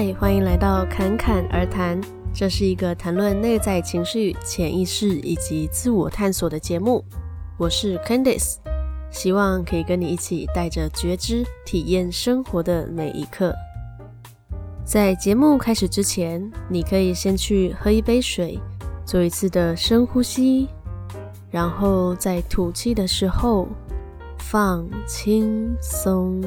嗨，欢迎来到侃侃而谈。这是一个谈论内在情绪、潜意识以及自我探索的节目。我是 Candice，希望可以跟你一起带着觉知，体验生活的每一刻。在节目开始之前，你可以先去喝一杯水，做一次的深呼吸，然后在吐气的时候放轻松。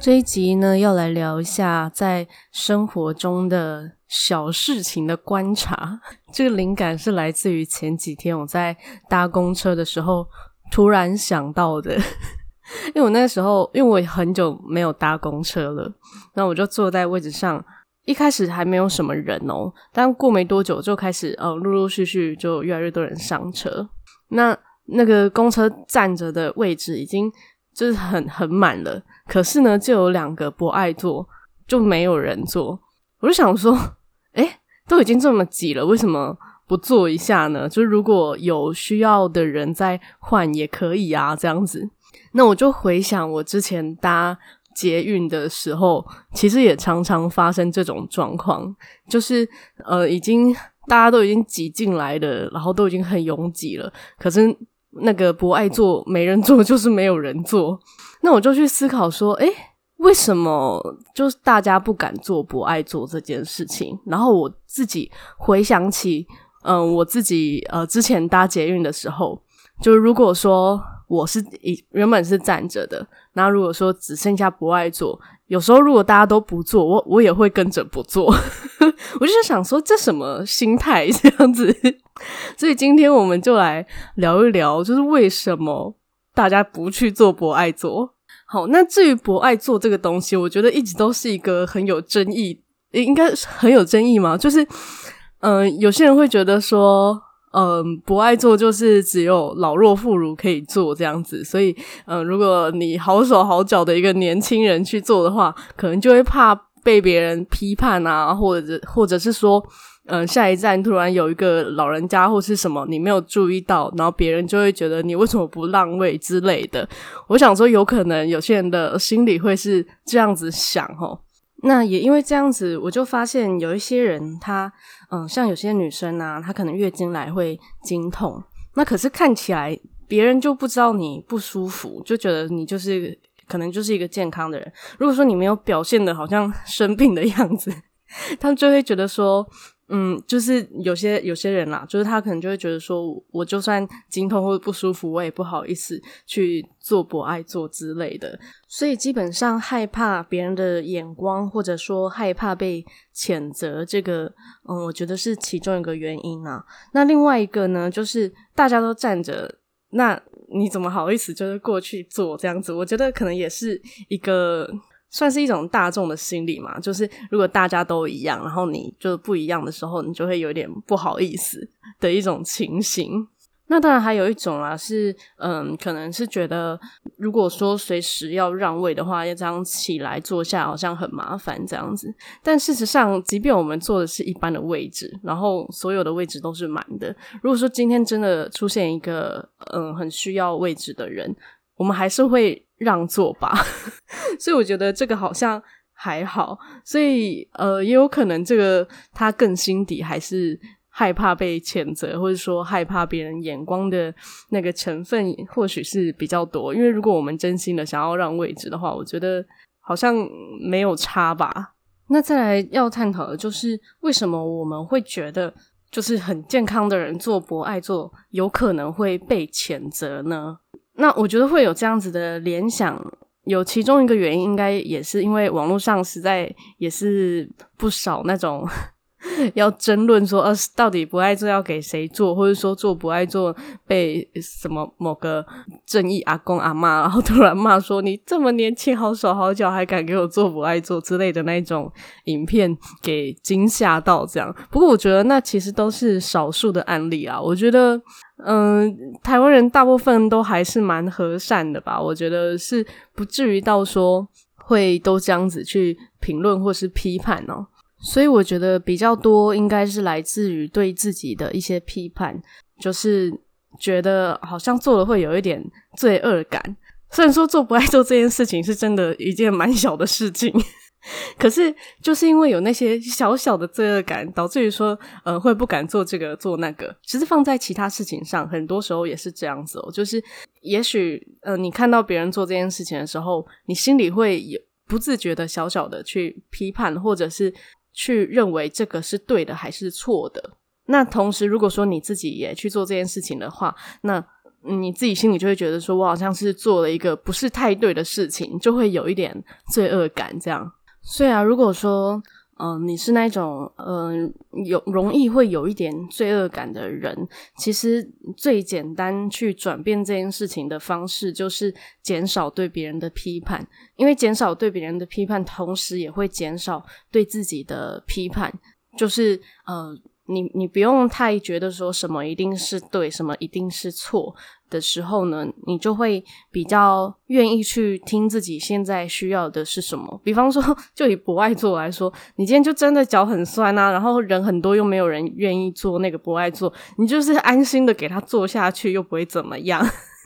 这一集呢，要来聊一下在生活中的小事情的观察。这个灵感是来自于前几天我在搭公车的时候突然想到的。因为我那时候，因为我很久没有搭公车了，那我就坐在位置上，一开始还没有什么人哦，但过没多久就开始，呃，陆陆续续就越来越多人上车。那那个公车站着的位置已经。就是很很满了，可是呢，就有两个不爱做，就没有人做。我就想说，诶，都已经这么挤了，为什么不做一下呢？就如果有需要的人再换也可以啊，这样子。那我就回想我之前搭捷运的时候，其实也常常发生这种状况，就是呃，已经大家都已经挤进来了，然后都已经很拥挤了，可是。那个不爱做没人做，就是没有人做。那我就去思考说，诶，为什么就是大家不敢做不爱做这件事情？然后我自己回想起，嗯、呃，我自己呃之前搭捷运的时候，就是如果说我是以原本是站着的，那如果说只剩下博爱座。有时候如果大家都不坐，我我也会跟着不坐。我就是想说，这什么心态这样子？所以今天我们就来聊一聊，就是为什么大家不去做博爱座。好，那至于博爱座这个东西，我觉得一直都是一个很有争议，应该很有争议吗？就是，嗯、有些人会觉得说。嗯，不爱做就是只有老弱妇孺可以做这样子，所以，嗯，如果你好手好脚的一个年轻人去做的话，可能就会怕被别人批判啊，或者或者是说，嗯，下一站突然有一个老人家或是什么你没有注意到，然后别人就会觉得你为什么不让位之类的。我想说，有可能有些人的心里会是这样子想齁。那也因为这样子，我就发现有一些人，他嗯，像有些女生啊，她可能月经来会经痛，那可是看起来别人就不知道你不舒服，就觉得你就是可能就是一个健康的人。如果说你没有表现的好像生病的样子，他们就会觉得说。嗯，就是有些有些人啦，就是他可能就会觉得说，我就算经痛或者不舒服，我也不好意思去做博爱做之类的，所以基本上害怕别人的眼光，或者说害怕被谴责，这个嗯，我觉得是其中一个原因啊。那另外一个呢，就是大家都站着，那你怎么好意思就是过去坐这样子？我觉得可能也是一个。算是一种大众的心理嘛，就是如果大家都一样，然后你就不一样的时候，你就会有点不好意思的一种情形。那当然还有一种啊，是嗯，可能是觉得如果说随时要让位的话，要这样起来坐下，好像很麻烦这样子。但事实上，即便我们坐的是一般的位置，然后所有的位置都是满的，如果说今天真的出现一个嗯很需要位置的人，我们还是会让座吧，所以我觉得这个好像还好，所以呃，也有可能这个他更心底还是害怕被谴责，或者说害怕别人眼光的那个成分，或许是比较多。因为如果我们真心的想要让位置的话，我觉得好像没有差吧。那再来要探讨的就是为什么我们会觉得就是很健康的人做博爱座有可能会被谴责呢？那我觉得会有这样子的联想，有其中一个原因，应该也是因为网络上实在也是不少那种。要争论说，呃，到底不爱做要给谁做，或者说做不爱做被什么某个正义阿公阿妈，然后突然骂说你这么年轻，好手好脚，还敢给我做不爱做之类的那种影片，给惊吓到这样。不过我觉得那其实都是少数的案例啊。我觉得，嗯、台湾人大部分都还是蛮和善的吧。我觉得是不至于到说会都这样子去评论或是批判哦。所以我觉得比较多应该是来自于对自己的一些批判，就是觉得好像做了会有一点罪恶感。虽然说做不爱做这件事情是真的一件蛮小的事情。可是，就是因为有那些小小的罪恶感，导致于说，呃，会不敢做这个做那个。其实放在其他事情上，很多时候也是这样子哦。就是，也许，呃，你看到别人做这件事情的时候，你心里会有不自觉的小小的去批判，或者是去认为这个是对的还是错的。那同时，如果说你自己也去做这件事情的话，那你自己心里就会觉得说，我好像是做了一个不是太对的事情，就会有一点罪恶感这样。所以啊，如果说，嗯、你是那种，嗯、有容易会有一点罪恶感的人，其实最简单去转变这件事情的方式，就是减少对别人的批判，因为减少对别人的批判，同时也会减少对自己的批判，就是，嗯。你你不用太觉得说什么一定是对，什么一定是错的时候呢，你就会比较愿意去听自己现在需要的是什么。比方说，就以不爱做来说，你今天就真的脚很酸啊，然后人很多又没有人愿意做那个不爱做，你就是安心的给他做下去，又不会怎么样。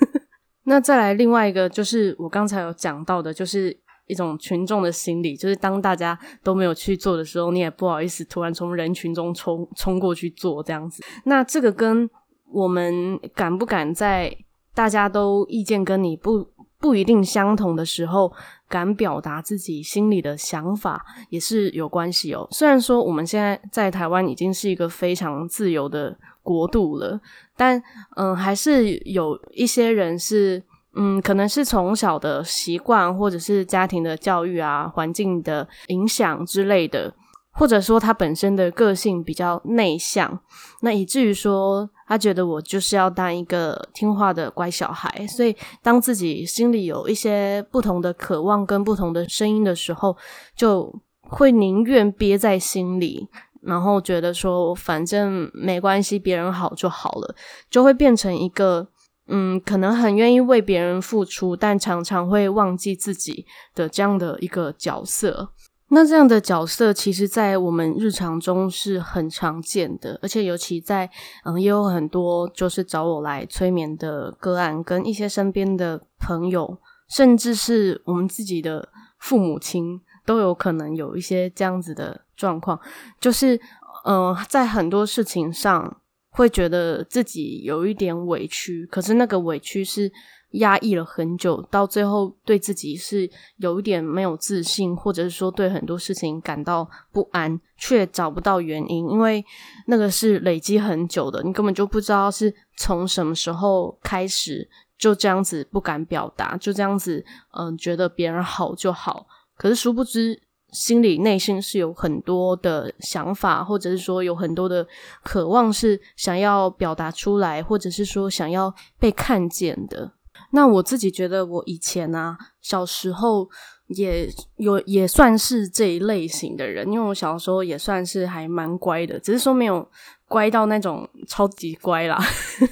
那再来另外一个，就是我刚才有讲到的，就是。一种群众的心理，就是当大家都没有去做的时候，你也不好意思突然从人群中冲冲过去做这样子。那这个跟我们敢不敢在大家都意见跟你不不一定相同的时候，敢表达自己心里的想法，也是有关系哦。虽然说我们现在在台湾已经是一个非常自由的国度了，但嗯，还是有一些人是。嗯，可能是从小的习惯，或者是家庭的教育啊、环境的影响之类的，或者说他本身的个性比较内向，那以至于说他觉得我就是要当一个听话的乖小孩，所以当自己心里有一些不同的渴望跟不同的声音的时候，就会宁愿憋在心里，然后觉得说反正没关系，别人好就好了，就会变成一个。嗯，可能很愿意为别人付出，但常常会忘记自己的这样的一个角色。那这样的角色，其实，在我们日常中是很常见的，而且尤其在嗯，也有很多就是找我来催眠的个案，跟一些身边的朋友，甚至是我们自己的父母亲，都有可能有一些这样子的状况，就是嗯，在很多事情上。会觉得自己有一点委屈，可是那个委屈是压抑了很久，到最后对自己是有一点没有自信，或者是说对很多事情感到不安，却找不到原因，因为那个是累积很久的，你根本就不知道是从什么时候开始就这样子不敢表达，就这样子嗯觉得别人好就好，可是殊不知。心里内心是有很多的想法，或者是说有很多的渴望是想要表达出来，或者是说想要被看见的。那我自己觉得，我以前啊，小时候也有也算是这一类型的人，因为我小时候也算是还蛮乖的，只是说没有乖到那种超级乖啦，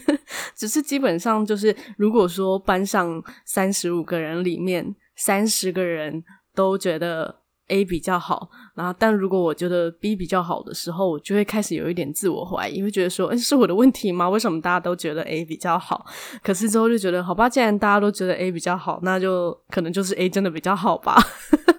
只是基本上就是，如果说班上三十五个人里面三十个人都觉得。A 比较好，然后但如果我觉得 B 比较好的时候，我就会开始有一点自我怀疑，会觉得说，诶，是我的问题吗？为什么大家都觉得 A 比较好？可是之后就觉得，好吧，既然大家都觉得 A 比较好，那就可能就是 A 真的比较好吧，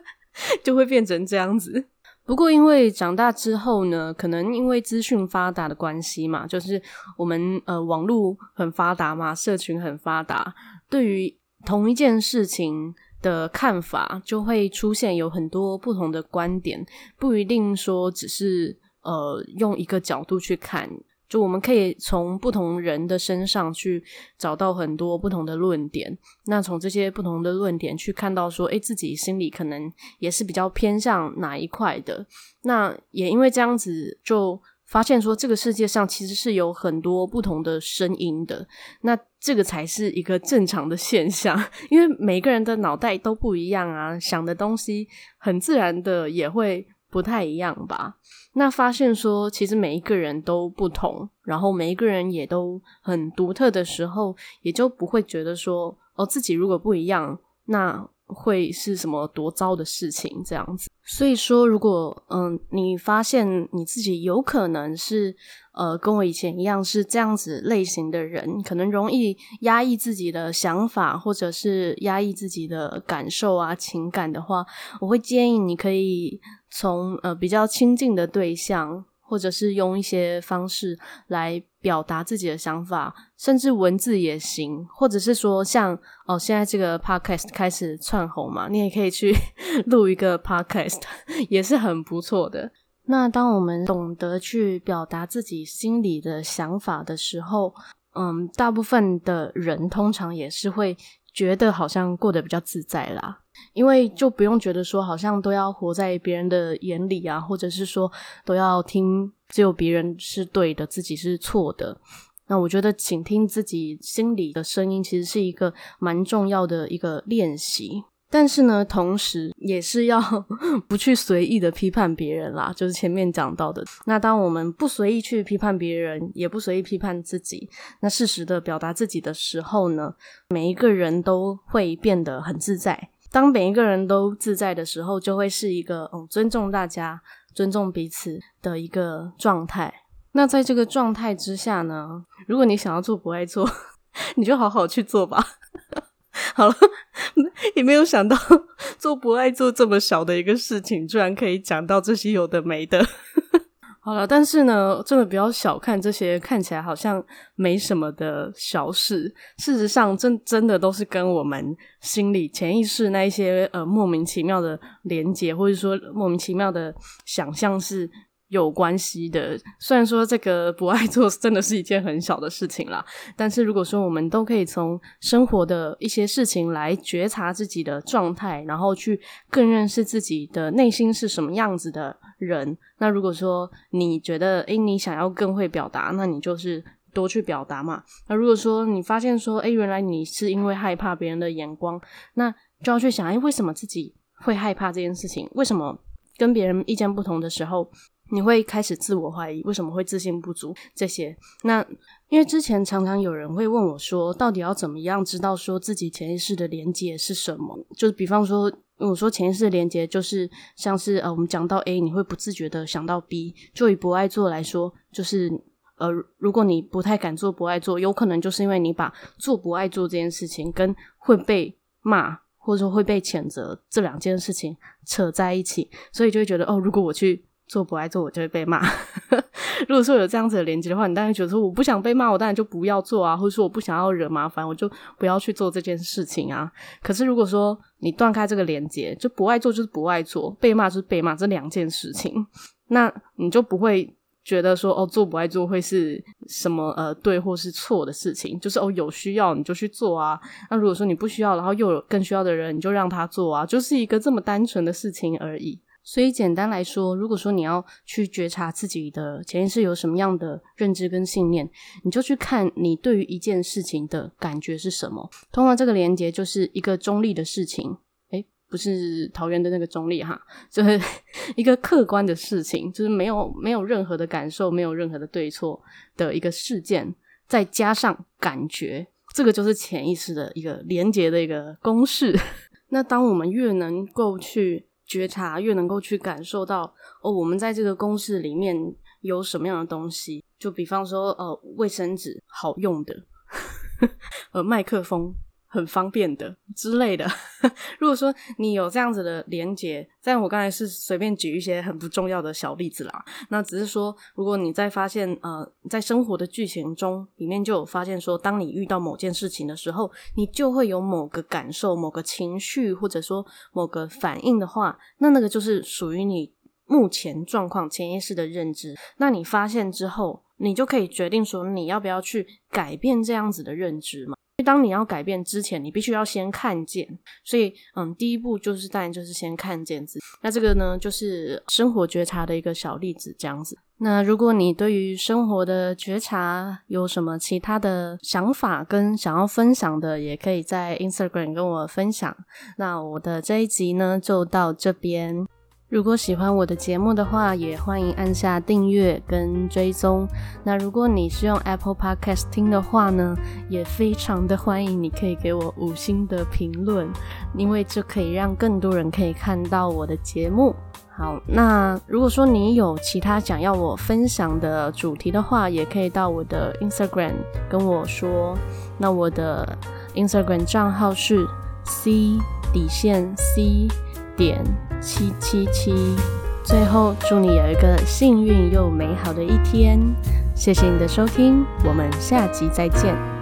就会变成这样子。不过因为长大之后呢，可能因为资讯发达的关系嘛，就是我们呃网络很发达嘛，社群很发达，对于同一件事情。的看法就会出现有很多不同的观点，不一定说只是呃用一个角度去看，就我们可以从不同人的身上去找到很多不同的论点。那从这些不同的论点去看到说，诶，自己心里可能也是比较偏向哪一块的。那也因为这样子就。发现说，这个世界上其实是有很多不同的声音的，那这个才是一个正常的现象，因为每个人的脑袋都不一样啊，想的东西很自然的也会不太一样吧。那发现说，其实每一个人都不同，然后每一个人也都很独特的时候，也就不会觉得说，哦，自己如果不一样，那会是什么多糟的事情这样子。所以说，如果嗯，你发现你自己有可能是呃，跟我以前一样是这样子类型的人，可能容易压抑自己的想法，或者是压抑自己的感受啊、情感的话，我会建议你可以从呃比较亲近的对象。或者是用一些方式来表达自己的想法，甚至文字也行，或者是说像哦，现在这个 podcast 开始窜红嘛，你也可以去 录一个 podcast，也是很不错的。那当我们懂得去表达自己心里的想法的时候，嗯，大部分的人通常也是会觉得好像过得比较自在啦。因为就不用觉得说好像都要活在别人的眼里啊，或者是说都要听只有别人是对的，自己是错的。那我觉得倾听自己心里的声音，其实是一个蛮重要的一个练习。但是呢，同时也是要 不去随意的批判别人啦，就是前面讲到的。那当我们不随意去批判别人，也不随意批判自己，那适时的表达自己的时候呢，每一个人都会变得很自在。当每一个人都自在的时候，就会是一个嗯，尊重大家、尊重彼此的一个状态。那在这个状态之下呢，如果你想要做不爱做，你就好好去做吧。好了，也没有想到做不爱做这么小的一个事情，居然可以讲到这些有的没的。好了，但是呢，真的不要小看这些看起来好像没什么的小事，事实上真真的都是跟我们心里潜意识那一些呃莫名其妙的连结，或者说莫名其妙的想象是有关系的，虽然说这个不爱做真的是一件很小的事情啦，但是如果说我们都可以从生活的一些事情来觉察自己的状态，然后去更认识自己的内心是什么样子的人，那如果说你觉得诶，你想要更会表达，那你就是多去表达嘛。那如果说你发现说，诶，原来你是因为害怕别人的眼光，那就要去想，诶，为什么自己会害怕这件事情？为什么跟别人意见不同的时候，你会开始自我怀疑，为什么会自信不足？这些，那因为之前常常有人会问我说，到底要怎么样知道说自己潜意识的连接是什么？就是比方说，我说潜意识的连接就是像是呃，我们讲到 A，你会不自觉的想到 B。就以不爱做来说，就是呃，如果你不太敢做不爱做，有可能就是因为你把做不爱做这件事情跟会被骂或者说会被谴责这两件事情扯在一起，所以就会觉得哦，如果我去。做不爱做，我就会被骂。如果说有这样子的连接的话，你当然觉得说我不想被骂，我当然就不要做啊，或者说我不想要惹麻烦，我就不要去做这件事情啊。可是如果说你断开这个连接，就不爱做就是不爱做，被骂就是被骂，这两件事情，那你就不会觉得说哦，做不爱做会是什么呃对或是错的事情，就是哦有需要你就去做啊。那如果说你不需要，然后又有更需要的人，你就让他做啊，就是一个这么单纯的事情而已。所以简单来说，如果说你要去觉察自己的潜意识有什么样的认知跟信念，你就去看你对于一件事情的感觉是什么。通常这个连接就是一个中立的事情，诶，不是桃园的那个中立哈，就是一个客观的事情，就是没有没有任何的感受，没有任何的对错的一个事件，再加上感觉，这个就是潜意识的一个连接的一个公式。那当我们越能够去觉察，越能够去感受到哦，我们在这个公式里面有什么样的东西？就比方说，呃，卫生纸好用的，呃，麦克风。很方便的之类的。如果说你有这样子的连结，但我刚才是随便举一些很不重要的小例子啦。那只是说，如果你在发现呃，在生活的剧情中里面就有发现说，当你遇到某件事情的时候，你就会有某个感受、某个情绪，或者说某个反应的话，那那个就是属于你目前状况潜意识的认知。那你发现之后，你就可以决定说，你要不要去改变这样子的认知嘛。当你要改变之前，你必须要先看见。所以，嗯，第一步就是当然就是先看见自己。那这个呢，就是生活觉察的一个小例子，这样子。那如果你对于生活的觉察有什么其他的想法跟想要分享的，也可以在 Instagram 跟我分享。那我的这一集呢，就到这边。如果喜欢我的节目的话，也欢迎按下订阅跟追踪。那如果你是用 Apple Podcast 听的话呢，也非常的欢迎你可以给我五星的评论，因为这可以让更多人可以看到我的节目。好，那如果说你有其他想要我分享的主题的话，也可以到我的 Instagram 跟我说。那我的 Instagram 账号是 C 底线 C 点七七七。最后，祝你有一个幸运又美好的一天。谢谢你的收听，我们下集再见。